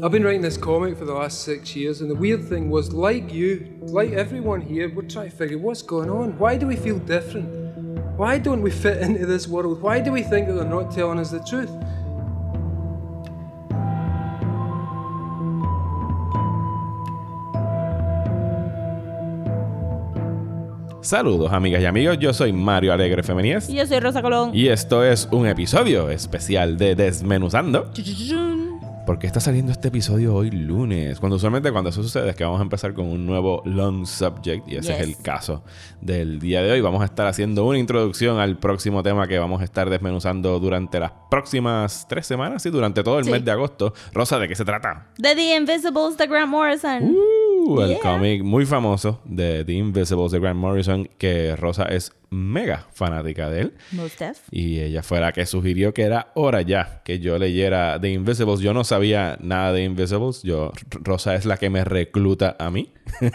I've been writing this comic for the last six years, and the weird thing was, like you, like everyone here, we're trying to figure what's going on. Why do we feel different? Why don't we fit into this world? Why do we think that they're not telling us the truth? Saludos amigas y amigos, yo soy Mario Alegre Femenías Y yo soy Rosa Colón. y esto es un episodio especial de Desmenuzando. ¿Por qué está saliendo este episodio hoy lunes? Cuando usualmente cuando eso sucede es que vamos a empezar con un nuevo long subject y ese es el caso del día de hoy. Vamos a estar haciendo una introducción al próximo tema que vamos a estar desmenuzando durante las próximas tres semanas y durante todo el Sí. mes de agosto. Rosa, ¿de qué se trata? De The Invisibles de Grant Morrison. Uh, el Yeah. cómic muy famoso de The Invisibles de Grant Morrison, que Rosa es mega fanática de él. Most. Y ella fue la que sugirió que era hora ya que yo leyera The Invisibles. Yo no sabía nada de Invisibles. Yo, Rosa es la que me recluta a mí.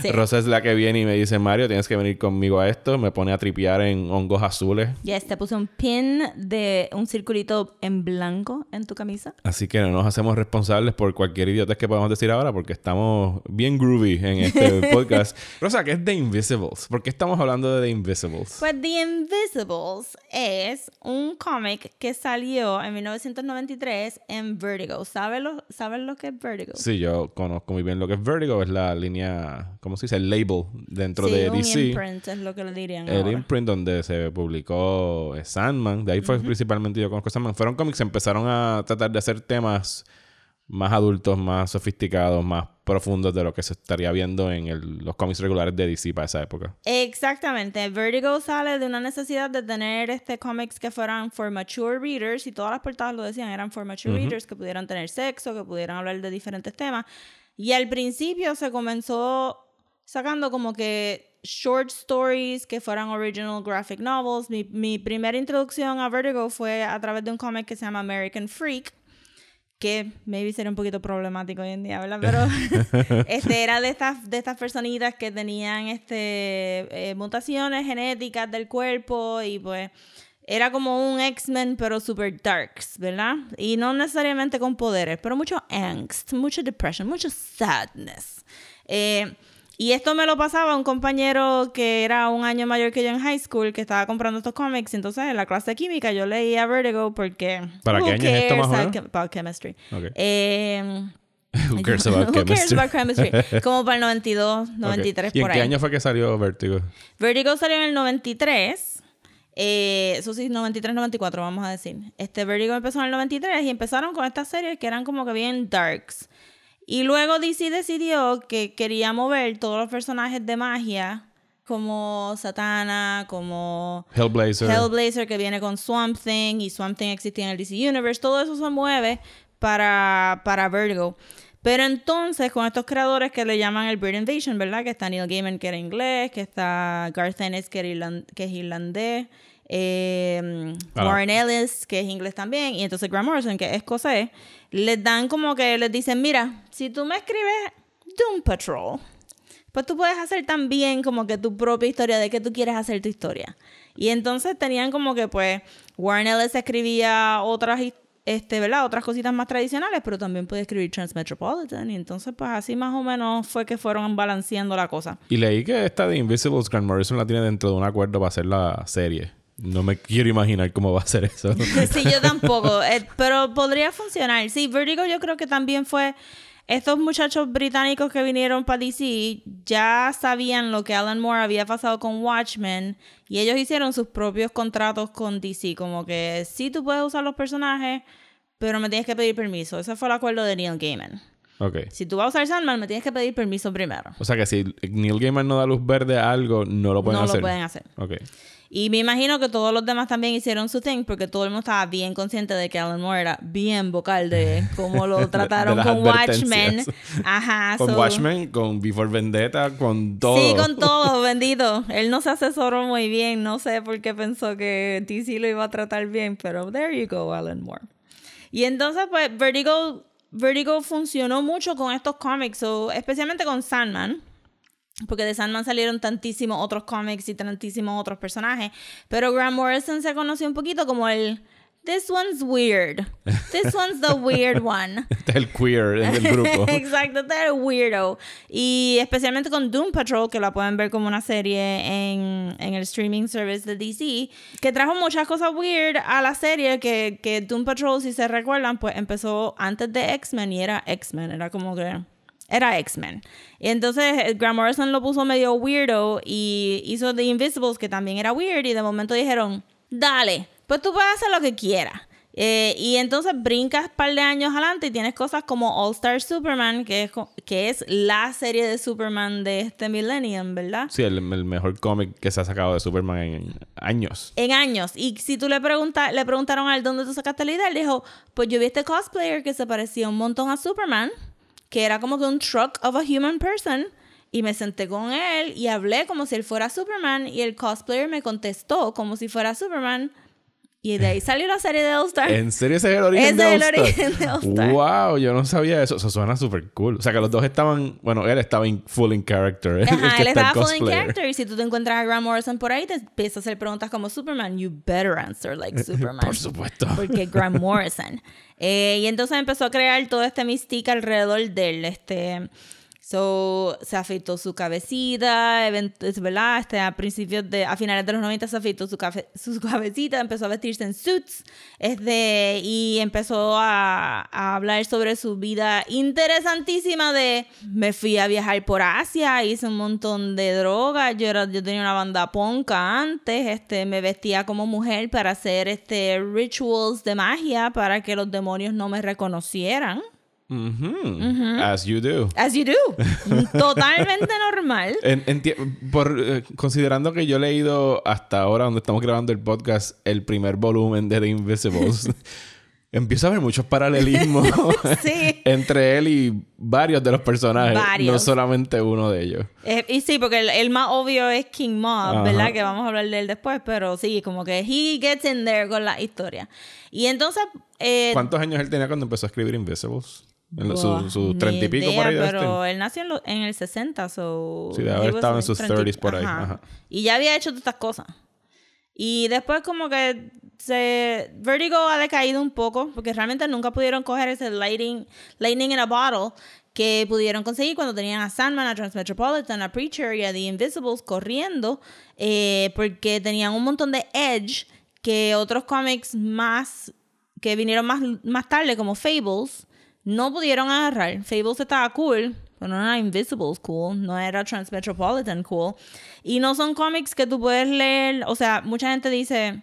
Sí. Rosa es la que viene y me dice, Mario, tienes que venir conmigo a esto. Me pone a tripear en hongos azules. Yes, te puse un pin de un circulito en blanco en tu camisa. Así que no nos hacemos responsables por cualquier idiotez que podamos decir ahora porque estamos bien groovy en este podcast. Rosa, ¿qué es The Invisibles? ¿Por qué estamos hablando de The Invisibles? Pues The Invisibles es un cómic que salió en 1993 en Vertigo. ¿Sabes lo, ¿sabes lo que es Vertigo? Sí, yo conozco muy bien lo que es Vertigo. Es la línea, ¿cómo se dice? El label dentro Sí, de un DC. imprint es lo que le dirían El ahora. imprint donde se publicó eh, Sandman. De ahí fue principalmente yo conozco Sandman. Fueron cómics que empezaron a tratar de hacer temas más adultos, más sofisticados, más profundos de lo que se estaría viendo en el- los cómics regulares de DC para esa época. Exactamente. Vertigo sale de una necesidad de tener este cómics que fueran for mature readers y todas las portadas lo decían, eran for mature readers que pudieran tener sexo, que pudieran hablar de diferentes temas. Y al principio se comenzó sacando como que short stories que fueran original graphic novels. Mi, mi primera introducción a Vertigo fue a través de un cómic que se llama American Freak que maybe sería un poquito problemático hoy en día, ¿verdad? Pero este era de estas, de estas personitas que tenían este, eh, mutaciones genéticas del cuerpo y pues era como un X-Men pero super darks, ¿verdad? Y no necesariamente con poderes, pero mucho angst, mucha depression, mucho sadness. Eh, y esto me lo pasaba un compañero que era un año mayor que yo en high school, que estaba comprando estos cómics. Entonces, en la clase de química yo leía Vertigo porque... ¿Para who qué año es esto más o cares? menos? About chemistry. Ok. Eh, Who cares about who cares chemistry? about chemistry? Como para el 92, 93 Ok. ¿Y en por qué ahí. año fue que salió Vertigo? Vertigo salió en el 93. eh, eso sí, 93, 94, vamos a decir. Este Vertigo empezó en el 93 y empezaron con estas series que eran como que bien darks. Y luego DC decidió que quería mover todos los personajes de magia, como Satana, como Hellblazer. Hellblazer que viene con Swamp Thing y Swamp Thing existía en el DC Universe, todo eso se mueve para, para Vertigo. Pero entonces, con estos creadores que le llaman el Bird Invasion, ¿verdad? Que está Neil Gaiman, que era inglés, que está Garth Ennis, que, era irlan- que es irlandés, eh, Ah. Warren Ellis, que es inglés también, y entonces Grant Morrison, que es escocés, les dan como que les dicen, mira, si tú me escribes Doom Patrol, pues tú puedes hacer también como que tu propia historia de que tú quieres hacer tu historia. Y entonces tenían como que pues Warren Ellis escribía otras este, ¿verdad? Otras cositas más tradicionales, pero también puede escribir Transmetropolitan y entonces pues así más o menos fue que fueron balanceando la cosa. Y leí que esta de Invisibles, Grant Morrison la tiene dentro de un acuerdo para hacer la serie. No me quiero imaginar cómo va a ser eso. Sí, yo tampoco, eh, pero podría funcionar. Sí, Vertigo yo creo que también fue estos muchachos británicos que vinieron para DC ya sabían lo que Alan Moore había pasado con Watchmen y ellos hicieron sus propios contratos con DC, como que sí tú puedes usar los personajes, pero me tienes que pedir permiso. Ese fue el acuerdo de Neil Gaiman. ok. Si tú vas a usar Sandman, me tienes que pedir permiso primero. O sea que si Neil Gaiman no da luz verde a algo, no lo pueden no hacer. lo pueden hacer. Ok. Y me imagino que todos los demás también hicieron su thing porque todo el mundo estaba bien consciente de que Alan Moore era bien vocal de cómo lo trataron las con Watchmen. Ajá. Con so- Watchmen, con Before Vendetta, con todo. Sí, con todo, bendito. Él no se asesoró muy bien. No sé por qué pensó que DC lo iba a tratar bien, pero there you go, Alan Moore. Y entonces, pues, Vertigo, Vertigo funcionó mucho con estos cómics, so, especialmente con Sandman. Porque de Sandman salieron tantísimos otros cómics y tantísimos otros personajes. Pero Grant Morrison se conoció un poquito como el this one's weird. This one's the weird one. Este es el queer del grupo. Exacto, este es el weirdo. Y especialmente con Doom Patrol, que la pueden ver como una serie en, en el streaming service de DC, que trajo muchas cosas weird a la serie, que, que Doom Patrol, si se recuerdan, pues empezó antes de X-Men y era X-Men, era como que era X-Men. Y entonces eh, Grant Morrison lo puso medio weirdo y hizo The Invisibles, que también era weird, y de momento dijeron, dale, pues tú puedes hacer lo que quieras. Eh, y entonces brincas un par de años adelante y tienes cosas como All Star Superman, que es, que es la serie de Superman de este millennium, ¿verdad? Sí, el, el mejor cómic que se ha sacado de Superman en años. En años. Y si tú le, preguntas le preguntaron a él dónde tú sacaste la idea, él dijo, pues yo vi este cosplayer que se parecía un montón a Superman, que era como que un truck of a human person. Y me senté con él y hablé como si él fuera Superman y el cosplayer me contestó como si fuera Superman. Y de ahí salió la serie de All Star. ¿En serio ese es el origen Ese de es el All Star? origen de All Star. Wow, yo no sabía eso. Eso suena súper cool. O sea, que los dos estaban... Bueno, él estaba in, full in character. el Ajá, que él el estaba full in character. Y si tú te encuentras a Grant Morrison por ahí, te empiezas a hacer preguntas como Superman. You better answer like Superman. Por supuesto. Porque Grant Morrison. Eh, y entonces empezó a crear todo este mystique alrededor de él. Este, so, se afeitó su cabecita, es verdad, este, a principios de, a finales de los 90 se afeitó su, su cabecita, empezó a vestirse en suits, este, y empezó a, a hablar sobre su vida interesantísima de, me fui a viajar por Asia, hice un montón de drogas, yo, era, yo tenía una banda ponca antes, este, me vestía como mujer para hacer este, rituals de magia para que los demonios no me reconocieran. As you do. As you do. Totalmente normal. En- por, eh, considerando que yo he leído hasta ahora, donde estamos grabando el podcast, el primer volumen de The Invisibles, empiezo a ver muchos paralelismos Sí. entre él y varios de los personajes, no solamente uno de ellos. Eh, y sí, porque el, el más obvio es King Mob. ¿verdad? Que vamos a hablar de él después, pero sí, como que he gets in there con la historia. Y entonces... Eh, ¿Cuántos años él tenía cuando empezó a escribir Invisibles? En sus treinta y pico idea, por ahí. de Pero él nació en, lo- en el 60, so... Sí, he haber estado en sus 30 30s por ahí, ajá. Y ya había hecho todas estas cosas. Y después como que se... Vertigo ha decaído un poco, porque realmente nunca pudieron coger ese lighting, lightning in a bottle que pudieron conseguir cuando tenían a Sandman, a Transmetropolitan, a Preacher y a The Invisibles corriendo, eh, porque tenían un montón de edge que otros cómics más que vinieron más, más tarde, como Fables, no pudieron agarrar. Fables estaba cool, pero no era Invisibles cool, no era Transmetropolitan cool. Y no son cómics que tú puedes leer, o sea, mucha gente dice,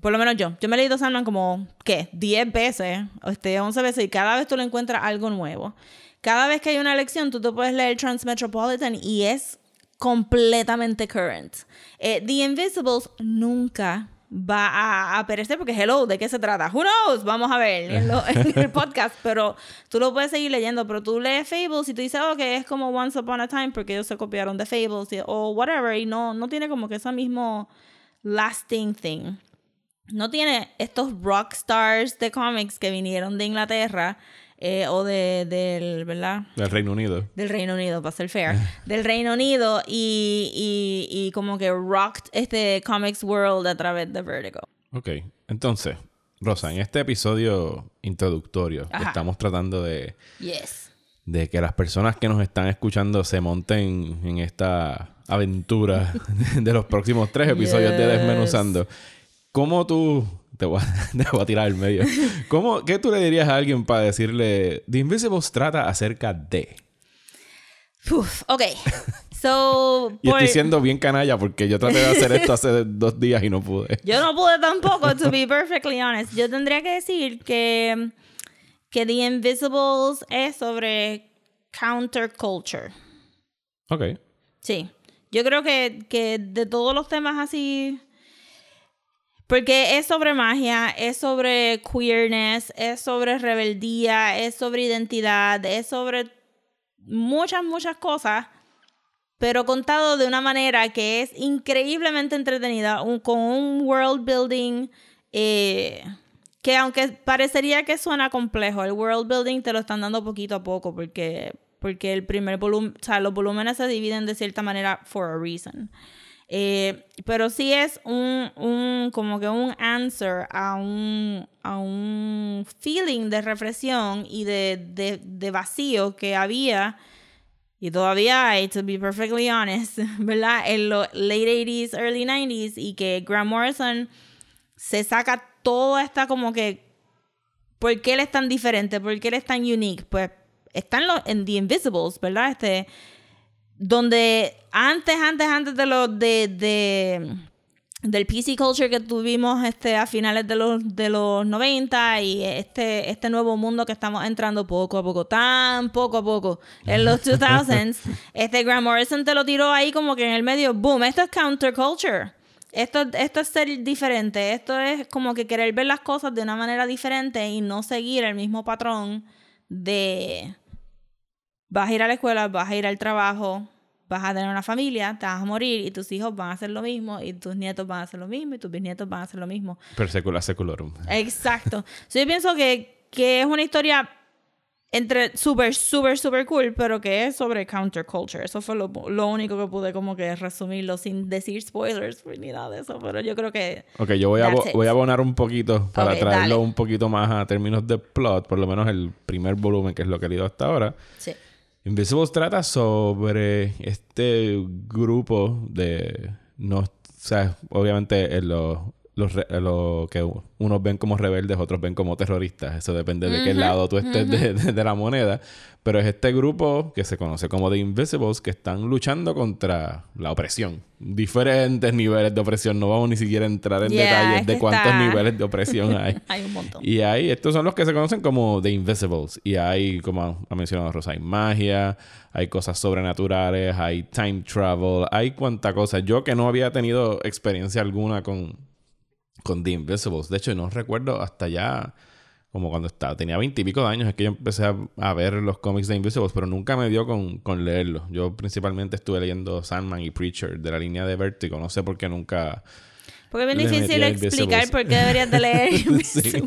por lo menos yo, yo me he leído Sandman como, ¿qué? 10 veces, este, 11 veces, y cada vez tú le encuentras algo nuevo. Cada vez que hay una lección, tú te puedes leer Transmetropolitan y es completamente current. Eh, The Invisibles nunca va a, a perecer porque hello, ¿de qué se trata? Who knows? Vamos a ver en, lo- en el podcast, pero tú lo puedes seguir leyendo, pero tú lees Fables y tú dices, oh, que es como Once Upon a Time porque ellos se copiaron de Fables y- o whatever y no, no tiene como que ese mismo lasting thing. No tiene estos rock stars de cómics que vinieron de Inglaterra eh, o de, del, ¿verdad? Del Reino Unido. del Reino Unido, para ser fair, del Reino Unido y, y, y como que rocked este Comics World a través de Vertigo. Ok, entonces, Rosa, en este episodio introductorio que estamos tratando de, Yes. de que las personas que nos están escuchando se monten en esta aventura de los próximos tres episodios de. Desmenuzando. ¿Cómo tú... Te voy, a, te voy a tirar al medio. ¿Cómo, ¿Qué tú le dirías a alguien para decirle... The Invisibles trata acerca de... Uf, ok. So, Y por- estoy siendo bien canalla porque yo traté de hacer esto hace dos días y no pude. yo no pude tampoco, to be perfectly honest. Yo tendría que decir que, que The Invisibles es sobre counterculture. Ok. Sí. Yo creo que, que de todos los temas así. Porque es sobre magia, es sobre queerness, es sobre rebeldía, es sobre identidad, es sobre muchas, muchas cosas, pero contado de una manera que es increíblemente entretenida, con un world building eh, que aunque parecería que suena complejo, el world building te lo están dando poquito a poco porque, porque el primer volumen, o sea, los volúmenes se dividen de cierta manera for a reason. Eh, pero sí es un, un, como que un answer a un, a un feeling de reflexión y de, de, vacío que había y todavía hay, to be perfectly honest, ¿verdad? En los late 80s, early 90s y que Grant Morrison se saca toda esta como que ¿por qué él es tan diferente? ¿Por qué él es tan unique? Pues están los en The Invisibles, ¿verdad? Este donde antes, antes, antes de los de, de del PC culture que tuvimos este a finales de los de los 90 y este este nuevo mundo que estamos entrando poco a poco, tan poco a poco en los 2000s, este Grant Morrison te lo tiró ahí como que en el medio, boom, esto es counterculture. Esto, esto es ser diferente, esto es como que querer ver las cosas de una manera diferente y no seguir el mismo patrón de vas a ir a la escuela, vas a ir al trabajo, vas a tener una familia, te vas a morir y tus hijos van a hacer lo mismo y tus nietos van a hacer lo mismo y tus bisnietos van a hacer lo mismo. Per secula seculorum. Exacto. yo pienso que, que es una historia entre súper, súper, súper cool, pero que es sobre counterculture. Eso fue lo, lo, único que pude como que resumirlo sin decir spoilers ni nada de eso, pero yo creo que... Ok, yo voy, a, voy a abonar un poquito para traerlo dale. un poquito más a términos de plot, por lo menos el primer volumen, que es lo que he leído hasta ahora. Sí. Invisibles trata sobre este grupo de... No, o sea, obviamente en los, los, lo que unos ven como rebeldes, otros ven como terroristas. Eso depende de qué lado tú estés de, de- de la moneda. Pero es este grupo que se conoce como The Invisibles que están luchando contra la opresión. Diferentes niveles de opresión. No vamos ni siquiera a entrar en Yeah, detalles es de cuántos está- niveles de opresión hay. Hay un montón. Y hay, estos son los que se conocen como The Invisibles. Y hay, como ha mencionado Rosa, hay magia, hay cosas sobrenaturales, hay time travel, hay cuanta cosa. Yo que no había tenido experiencia alguna con, con The Invisibles. De hecho, no recuerdo hasta ya, como cuando estaba, tenía veintipico de años, es que yo empecé a, ver los cómics de Invisibles, pero nunca me dio con, con leerlos. Yo principalmente estuve leyendo Sandman y Preacher de la línea de Vertigo. No sé por qué nunca... Porque es bien difícil explicar por qué deberías de leer. Sí.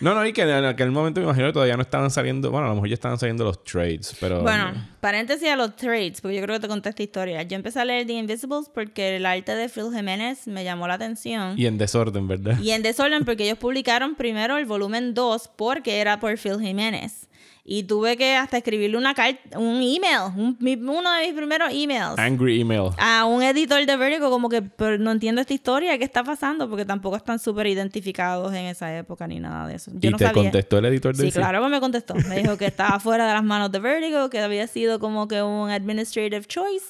No, no, y que en aquel momento me imagino que todavía no estaban saliendo, bueno, a lo mejor ya estaban saliendo los trades, pero... Bueno, paréntesis a los trades, porque yo creo que te conté esta historia. Yo empecé a leer The Invisibles porque el arte de Phil Jiménez me llamó la atención. Y en desorden, ¿verdad? Y en desorden porque ellos publicaron primero el volumen 2 porque era por Phil Jiménez. Y tuve que hasta escribirle una carta, un email, un- mi- uno de mis primeros emails. Angry email. A un editor de Vertigo como que pero no entiendo esta historia, ¿qué está pasando? Porque tampoco están súper identificados en esa época ni nada de eso. Yo y no te sabía. contestó el editor de Sí, DC? claro que me contestó. Me dijo que estaba fuera de las manos de Vertigo, que había sido como que un administrative choice.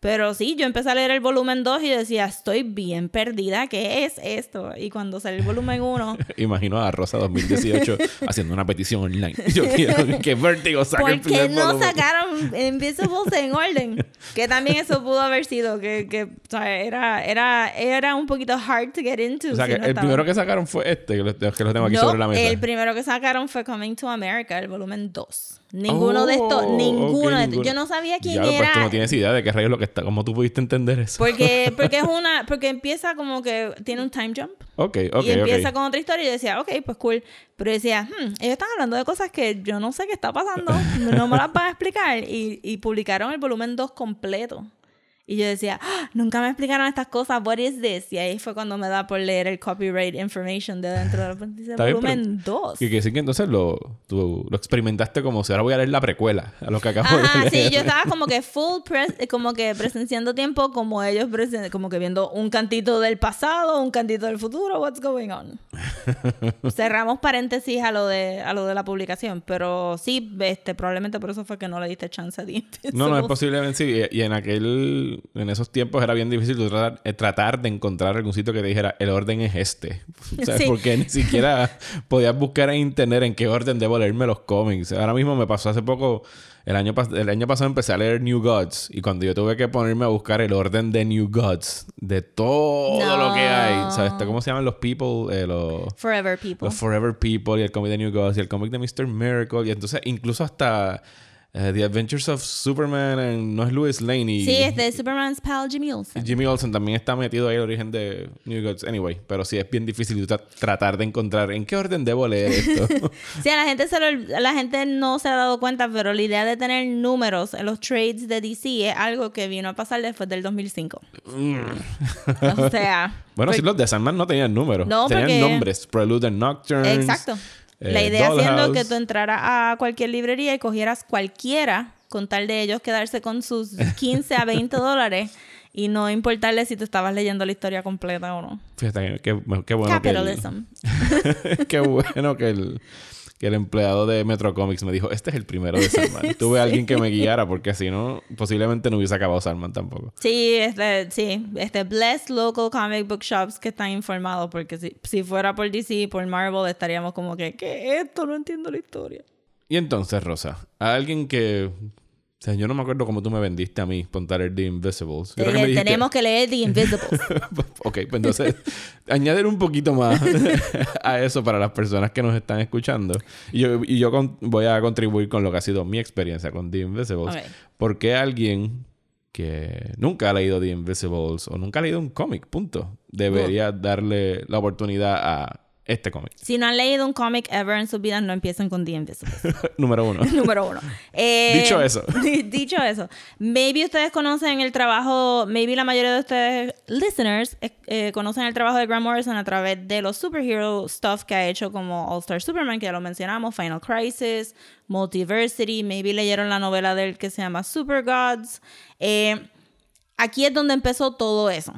Pero sí, yo empecé a leer el volumen 2 y decía, estoy bien perdida, ¿qué es esto? Y cuando salió el volumen 1, Imagino a Rosa 2018 haciendo una petición online. Yo quiero que Vertigo saque el ¿por qué primer no volumen. sacaron Invisibles en orden? Que también eso pudo haber sido, que, que o sea, era, era, era un poquito hard to get into. O sea, si que no el estaba- primero que sacaron fue este, que lo, que lo tengo aquí No, sobre la mesa. el primero que sacaron fue Coming to America, el volumen 2. Ninguno de estos, Oh, ninguno de estos. Yo no sabía quién Ya, era. Pues tú no tienes idea de qué rayos lo que está. ¿Cómo tú pudiste entender eso? Porque, porque es una, porque empieza como que tiene un time jump. ok, ok, y empieza con otra historia y yo decía, ok, pues cool. Pero yo decía, hmm, ellos están hablando de cosas que yo no sé qué está pasando, no me las van a explicar. Y, y publicaron el volumen 2 completo. Y yo decía, "Ah, nunca me explicaron estas cosas, what is this? Y ahí fue cuando me da por leer el copyright information de dentro del volumen 2. Y que decir que entonces lo, tú lo experimentaste como si ahora voy a leer la precuela a lo que acabo Ajá, de leer. sí, yo estaba como que full pres eh, como que presenciando tiempo como ellos presen- como que viendo un cantito del pasado, un cantito del futuro, what's going on. Cerramos paréntesis a lo de a lo de la publicación, pero sí, este probablemente por eso fue que no le diste chance a ti. No, no, es posiblemente sí. Y en aquel, en esos tiempos era bien difícil tratar, eh, tratar de encontrar algún sitio que te dijera el orden es este. ¿Sabes? Sí. Porque ni siquiera podías buscar en internet en qué orden debo leerme los cómics. Ahora mismo me pasó hace poco, el año, el año pasado empecé a leer New Gods. Y cuando yo tuve que ponerme a buscar el orden de New Gods, de todo lo que hay, ¿sabes? ¿Cómo se llaman los people? Eh, los... Forever people. Los Forever People y el cómic de New Gods y el cómic de Mr. Miracle. Y entonces incluso hasta eh, The Adventures of Superman, and, no es Louis Lane y Sí, es de Superman's pal Jimmy Olsen. Jimmy Olsen también está metido ahí el origen de New Gods. Anyway, pero sí es bien difícil tra- tratar de encontrar en qué orden debo leer esto. Sí, a la gente, se lo- la gente no se ha dado cuenta, pero la idea de tener números en los trades de DC es algo que vino a pasar después del 2005. o sea... bueno, sí, por- los de Sandman no tenían números. No, tenían porque- nombres. Prelude and Nocturnes. Exacto. Eh, la idea siendo Dollhouse. que tú entraras a cualquier librería y cogieras cualquiera con tal de ellos quedarse con sus 15 a 20 dólares y no importarle si tú estabas leyendo la historia completa o no. Fíjate, qué, qué bueno que el- Capitalism. Qué bueno que el, que el empleado de Metro Comics me dijo, este es el primero de Sandman. Tuve a alguien que me guiara porque si no, posiblemente no hubiese acabado Sandman tampoco. Sí, este, sí, este Blessed Local Comic Book Shops que están informados porque si, si fuera por DC, por Marvel, estaríamos como que, ¿qué es esto? No entiendo la historia. Y entonces, Rosa, a alguien que... O sea, yo no me acuerdo cómo tú me vendiste a mí Pontar The Invisibles. Creo que me dijiste- tenemos que leer The Invisibles. ok, pues entonces, añadir un poquito más a eso para las personas que nos están escuchando. Y yo, y yo con- voy a contribuir con lo que ha sido mi experiencia con The Invisibles. Ok. ¿Por qué alguien que nunca ha leído The Invisibles o nunca ha leído un cómic, punto, debería darle la oportunidad a este cómic? si no han leído un cómic ever en sus vidas, no empiecen con The Invisibles. Número uno. Número uno. Eh, Dicho eso. dicho eso. Maybe ustedes conocen el trabajo, maybe la mayoría de ustedes, listeners, eh, eh, conocen el trabajo de Grant Morrison a través de los superhero stuff que ha hecho como All Star Superman, que ya lo mencionamos, Final Crisis, Multiversity, maybe leyeron la novela del que se llama Super Gods. Aquí es donde empezó todo eso.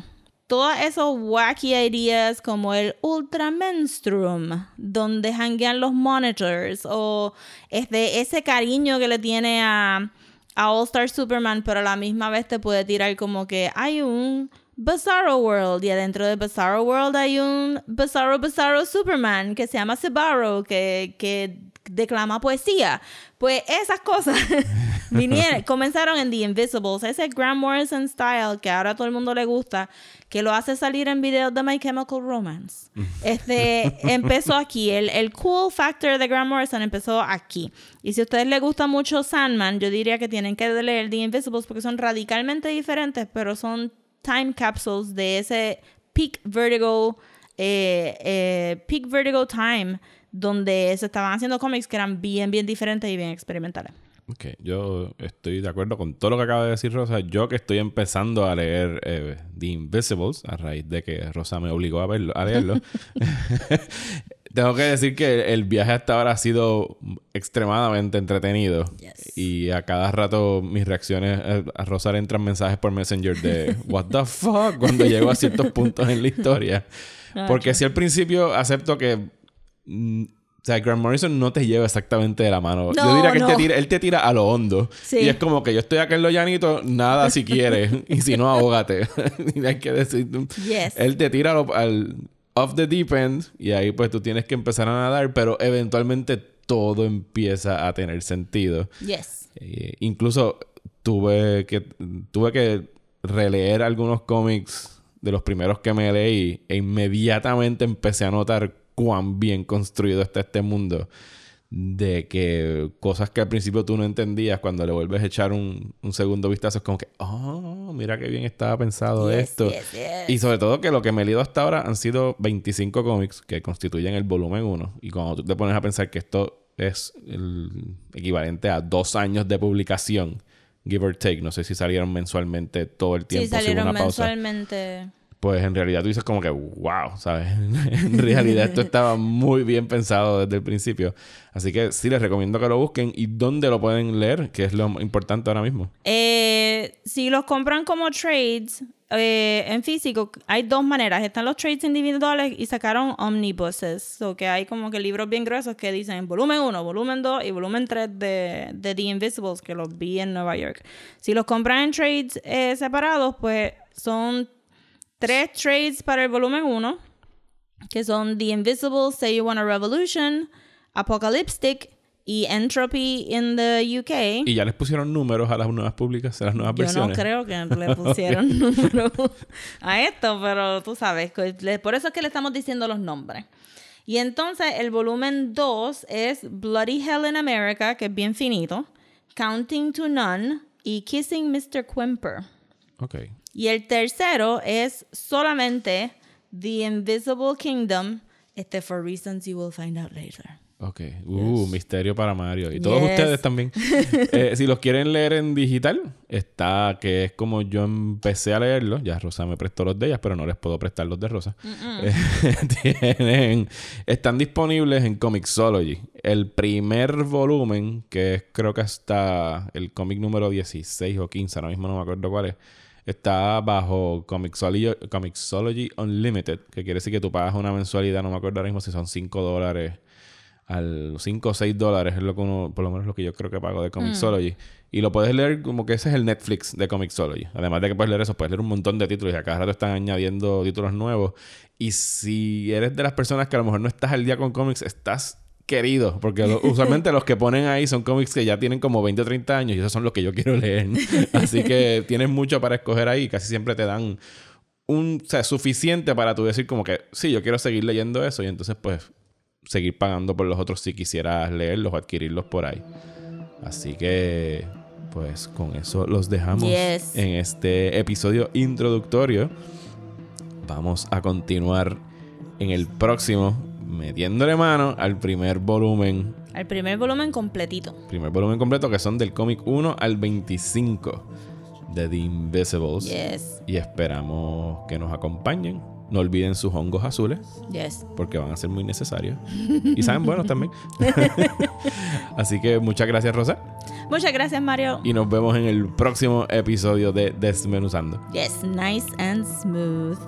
Todos esos wacky ideas como el Ultra Menstruum, donde hanguean los monitors, o este, ese cariño que le tiene a, a All Star Superman, pero a la misma vez te puede tirar como que hay un Bizarro World, y adentro de Bizarro World hay un Bizarro Bizarro Superman que se llama Cebarro, que, que declama poesía. Pues esas cosas vinieron, comenzaron en The Invisibles, ese Grant Morrison style que ahora a todo el mundo le gusta, que lo hace salir en videos de My Chemical Romance. Este empezó aquí, el, el cool factor de Grant Morrison empezó aquí. Y si a ustedes les gusta mucho Sandman, yo diría que tienen que leer The Invisibles porque son radicalmente diferentes, pero son time capsules de ese peak vertigo, eh, eh, peak vertigo time, donde se estaban haciendo cómics que eran bien, bien diferentes y bien experimentales. Ok, yo estoy de acuerdo con todo lo que acaba de decir Rosa. Yo que estoy empezando a leer eh, The Invisibles, a raíz de que Rosa me obligó a, verlo, a leerlo, tengo que decir que el viaje hasta ahora ha sido extremadamente entretenido. Yes. Y a cada rato mis reacciones, eh, a Rosa le entran mensajes por Messenger de What the fuck cuando llego a ciertos puntos en la historia. Ah, Porque si al principio acepto que... o sea, Grant Morrison no te lleva exactamente de la mano. yo diría que él, te tira, él te tira a lo hondo. Sí. Y es como que yo estoy acá en lo llanito, nada si quieres. y si no, ahógate. hay que decir... Yes. Él te tira lo- al off the deep end y ahí pues tú tienes que empezar a nadar, pero eventualmente todo empieza a tener sentido. Yes. Eh, incluso tuve que tuve que releer algunos cómics de los primeros que me leí e inmediatamente empecé a notar cuán bien construido está este mundo de que cosas que al principio tú no entendías cuando le vuelves a echar un, un segundo vistazo es como que oh mira qué bien estaba pensado Yes, esto yes, yes. y sobre todo que lo que me he leído hasta ahora han sido 25 cómics que constituyen el volumen 1 y cuando tú te pones a pensar que esto es el equivalente a dos años de publicación give or take no sé si salieron mensualmente todo el tiempo Sí, sin salieron una pausa mensualmente. Pues en realidad tú dices como que, wow, ¿sabes? en realidad esto estaba muy bien pensado desde el principio. Así que sí, les recomiendo que lo busquen. ¿Y dónde lo pueden leer? Que es lo importante ahora mismo. Eh, si los compran como trades eh, en físico, hay dos maneras. Están los trades individuales y sacaron omnibuses. O que hay como que libros bien gruesos que dicen volumen 1, volumen 2 y volumen 3 de, de The Invisibles, que los vi en Nueva York. Si los compran en trades eh, separados, pues son tres trades para el volumen 1, que son The Invisible, Say You Want a Revolution, Apocalyptic y Entropy in the UK. Y ya les pusieron números a las nuevas públicas, a las nuevas Yo no versiones. creo que le pusieron número a esto, pero tú sabes, por eso es que le estamos diciendo los nombres. Y entonces el volumen 2 es Bloody Hell in America, que es bien finito. Counting to None y Kissing Mr. Quimper. Ok. Y el tercero es solamente The Invisible Kingdom, este for reasons you will find out later. Ok. Uh, misterio para Mario. Y todos Yes. ustedes también. Eh, si los quieren leer en digital, está que es como yo empecé a leerlo. Ya Rosa me prestó los de ellas, pero no les puedo prestar los de Rosa. Eh, tienen, están disponibles en Comixology. El primer volumen, que es creo que hasta el cómic número 16 o 15, ahora mismo no me acuerdo cuál es. Está bajo Comixology, Comixology Unlimited, que quiere decir que tú pagas una mensualidad, no me acuerdo ahora mismo si son 5 dólares al 5 o 6 dólares es lo que uno, por lo menos lo que yo creo que pago de Comixology. Y lo puedes leer como que ese es el Netflix de Comixology. Además de que puedes leer eso, puedes leer un montón de títulos y a cada rato están añadiendo títulos nuevos. Y si eres de las personas que a lo mejor no estás al día con cómics, estás querido. Porque lo- usualmente los que ponen ahí son cómics que ya tienen como 20 o 30 años y esos son los que yo quiero leer. Así que tienes mucho para escoger ahí. Casi siempre te dan un, o sea, suficiente para tú decir como que sí, yo quiero seguir leyendo eso y entonces pues seguir pagando por los otros si quisieras leerlos o adquirirlos por ahí. Así que pues con eso los dejamos Yes. en este episodio introductorio. Vamos a continuar en el próximo metiéndole mano al primer volumen, El primer volumen completito. primer volumen completo que son del cómic 1 al 25 de The Invisibles. Yes, Y esperamos que nos acompañen. No olviden sus hongos azules, yes. porque van a ser muy necesarios. Y saben buenos también. Así que muchas gracias, Rosa. Muchas gracias, Mario. Y nos vemos en el próximo episodio de Desmenuzando. Yes, nice and smooth.